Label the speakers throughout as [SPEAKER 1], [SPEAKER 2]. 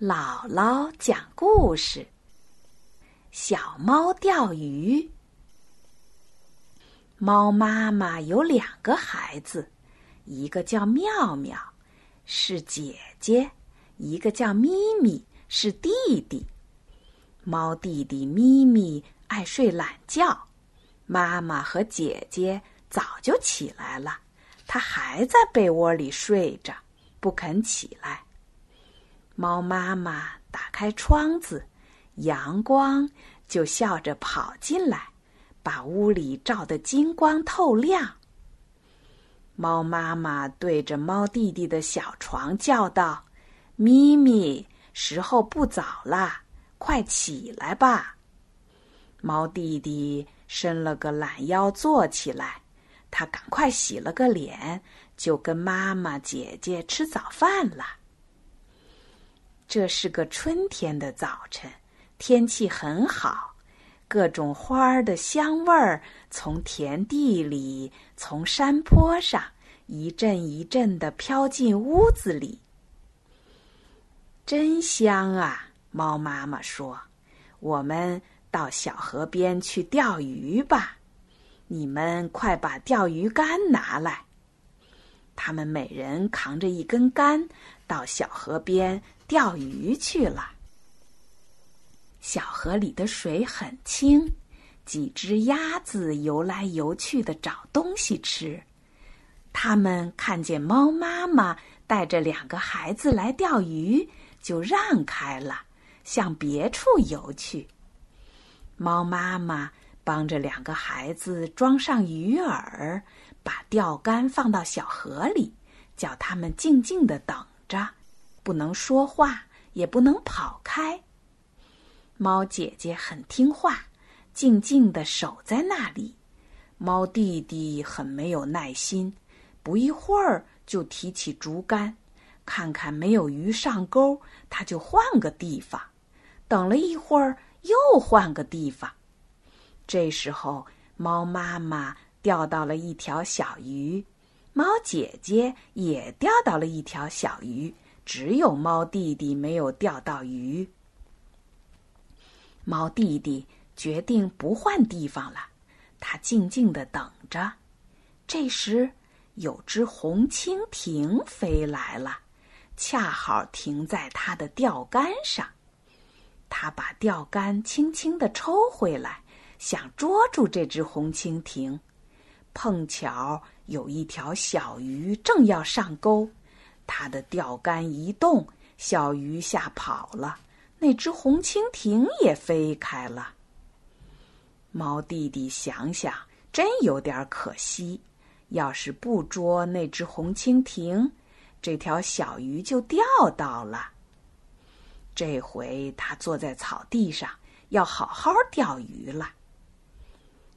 [SPEAKER 1] 姥姥讲故事：小猫钓鱼。猫妈妈有两个孩子，一个叫妙妙，是姐姐；一个叫咪咪，是弟弟。猫弟弟咪咪爱睡懒觉，妈妈和姐姐早就起来了，它还在被窝里睡着，不肯起来。猫妈妈打开窗子，阳光就笑着跑进来，把屋里照得金光透亮。猫妈妈对着猫弟弟的小床叫道：“咪咪，时候不早了，快起来吧。”猫弟弟伸了个懒腰，坐起来。他赶快洗了个脸，就跟妈妈、姐姐吃早饭了。这是个春天的早晨，天气很好，各种花儿的香味儿从田地里、从山坡上一阵一阵的飘进屋子里，真香啊！猫妈妈说：“我们到小河边去钓鱼吧，你们快把钓鱼竿拿来。”他们每人扛着一根竿，到小河边。钓鱼去了。小河里的水很清，几只鸭子游来游去的找东西吃。他们看见猫妈妈带着两个孩子来钓鱼，就让开了，向别处游去。猫妈妈帮着两个孩子装上鱼饵，把钓竿放到小河里，叫他们静静的等着。不能说话，也不能跑开。猫姐姐很听话，静静的守在那里。猫弟弟很没有耐心，不一会儿就提起竹竿，看看没有鱼上钩，他就换个地方。等了一会儿，又换个地方。这时候，猫妈妈钓到了一条小鱼，猫姐姐也钓到了一条小鱼。只有猫弟弟没有钓到鱼。猫弟弟决定不换地方了，他静静的等着。这时，有只红蜻蜓飞来了，恰好停在他的钓竿上。他把钓竿轻轻的抽回来，想捉住这只红蜻蜓。碰巧有一条小鱼正要上钩。它的钓竿一动，小鱼吓跑了，那只红蜻蜓也飞开了。猫弟弟想想，真有点可惜。要是不捉那只红蜻蜓，这条小鱼就钓到了。这回他坐在草地上，要好好钓鱼了。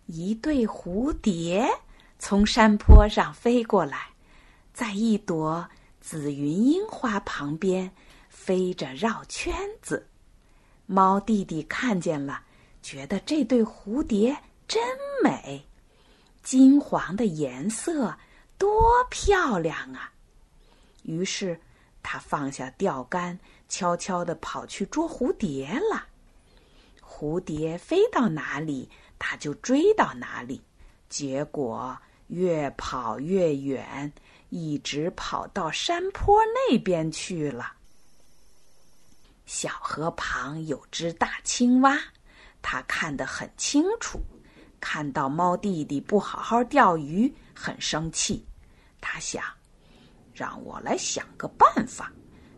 [SPEAKER 1] 一对蝴蝶从山坡上飞过来，在一朵。紫云樱花旁边飞着绕圈子，猫弟弟看见了，觉得这对蝴蝶真美，金黄的颜色多漂亮啊！于是他放下钓竿，悄悄地跑去捉蝴蝶了。蝴蝶飞到哪里，他就追到哪里，结果越跑越远。一直跑到山坡那边去了。小河旁有只大青蛙，它看得很清楚，看到猫弟弟不好好钓鱼，很生气。它想，让我来想个办法，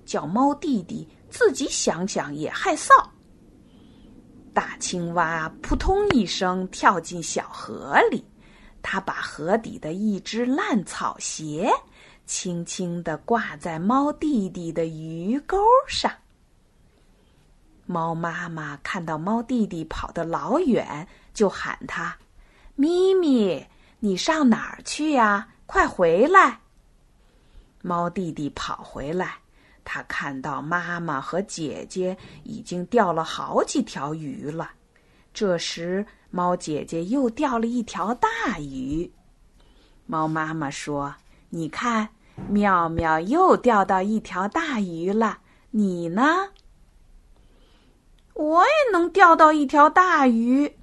[SPEAKER 1] 叫猫弟弟自己想想也害臊。青蛙扑通一声跳进小河里。它把河底的一只烂草鞋轻轻地挂在猫弟弟的鱼钩上。猫妈妈看到猫弟弟跑得老远，就喊他：“咪咪，你上哪儿去呀？快回来！”猫弟弟跑回来，他看到妈妈和姐姐已经钓了好几条鱼了。这时，猫姐姐又钓了一条大鱼。猫妈妈说：“你看，妙妙又钓到一条大鱼了。你呢？”我也能钓到一条大鱼。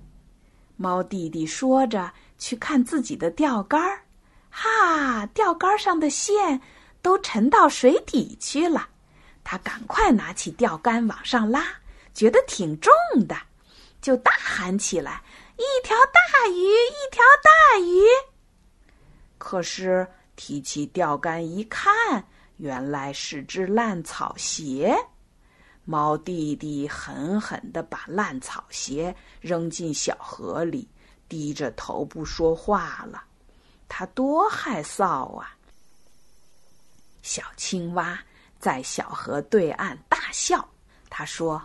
[SPEAKER 1] 猫弟弟说着，去看自己的钓竿儿。哈，钓竿上的线都沉到水底去了。他赶快拿起钓竿往上拉，觉得挺重的，就大喊起来：“一条大鱼，一条大鱼！”可是提起钓竿一看，原来是只烂草鞋。猫弟弟狠狠地把烂草鞋扔进小河里，低着头不说话了。他多害臊啊！小青蛙在小河对岸大笑，他说：“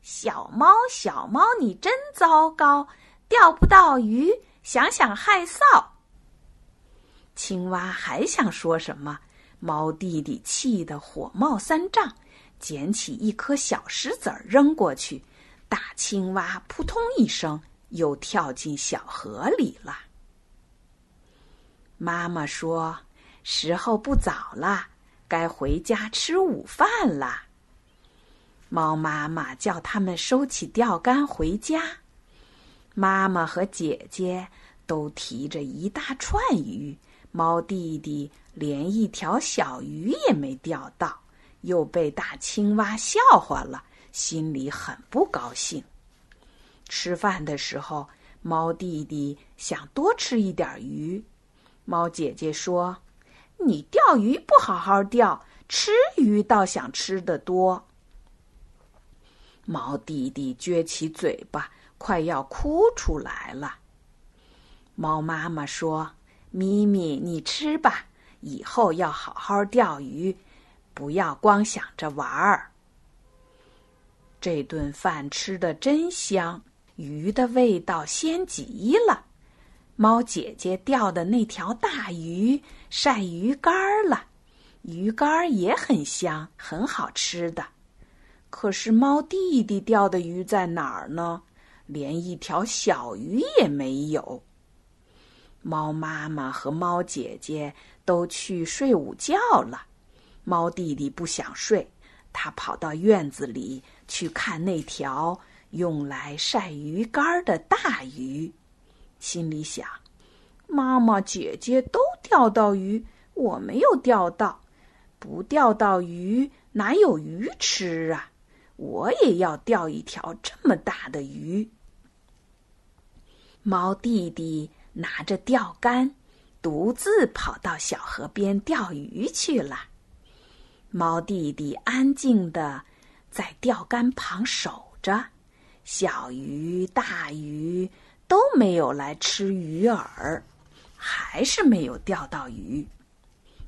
[SPEAKER 1] 小猫，小猫，你真糟糕，钓不到鱼，想想害臊。”青蛙还想说什么，猫弟弟气得火冒三丈。捡起一颗小石子儿扔过去，大青蛙扑通一声又跳进小河里了。妈妈说：“时候不早了，该回家吃午饭了。”猫妈妈叫他们收起钓竿回家。妈妈和姐姐都提着一大串鱼，猫弟弟连一条小鱼也没钓到。又被大青蛙笑话了，心里很不高兴。吃饭的时候，猫弟弟想多吃一点鱼，猫姐姐说：“你钓鱼不好好钓，吃鱼倒想吃的多。”猫弟弟撅起嘴巴，快要哭出来了。猫妈妈说：“咪咪，你吃吧，以后要好好钓鱼。”不要光想着玩儿。这顿饭吃的真香，鱼的味道鲜极了。猫姐姐钓的那条大鱼晒鱼干了，鱼干也很香，很好吃的。可是猫弟弟钓的鱼在哪儿呢？连一条小鱼也没有。猫妈妈和猫姐姐都去睡午觉了。猫弟弟不想睡，他跑到院子里去看那条用来晒鱼干的大鱼，心里想：妈妈、姐姐都钓到鱼，我没有钓到，不钓到鱼哪有鱼吃啊？我也要钓一条这么大的鱼。猫弟弟拿着钓竿，独自跑到小河边钓鱼去了。猫弟弟安静的在钓竿旁守着，小鱼、大鱼都没有来吃鱼饵，还是没有钓到鱼。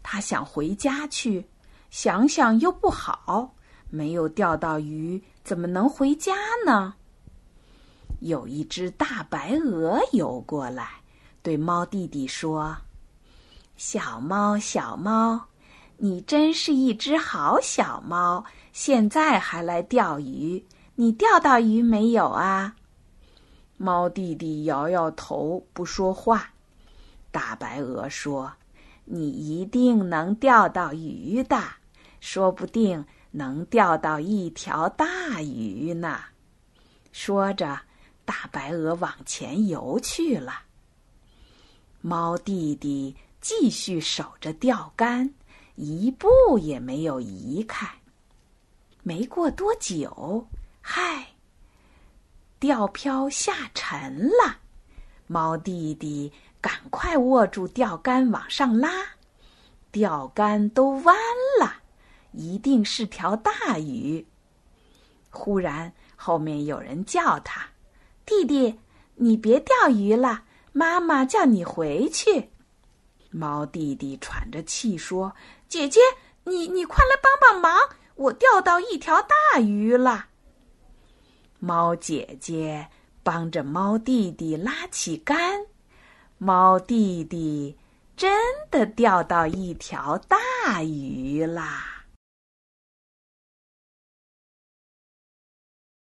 [SPEAKER 1] 他想回家去，想想又不好，没有钓到鱼，怎么能回家呢？有一只大白鹅游过来，对猫弟弟说：“小猫，小猫。”你真是一只好小猫，现在还来钓鱼？你钓到鱼没有啊？猫弟弟摇摇头，不说话。大白鹅说：“你一定能钓到鱼的，说不定能钓到一条大鱼呢。”说着，大白鹅往前游去了。猫弟弟继续守着钓竿。一步也没有移开。没过多久，嗨，钓漂下沉了。猫弟弟赶快握住钓竿往上拉，钓竿都弯了，一定是条大鱼。忽然，后面有人叫他：“弟弟，你别钓鱼了，妈妈叫你回去。”猫弟弟喘着气说：“姐姐，你你快来帮帮忙，我钓到一条大鱼了。”猫姐姐帮着猫弟弟拉起杆，猫弟弟真的钓到一条大鱼啦。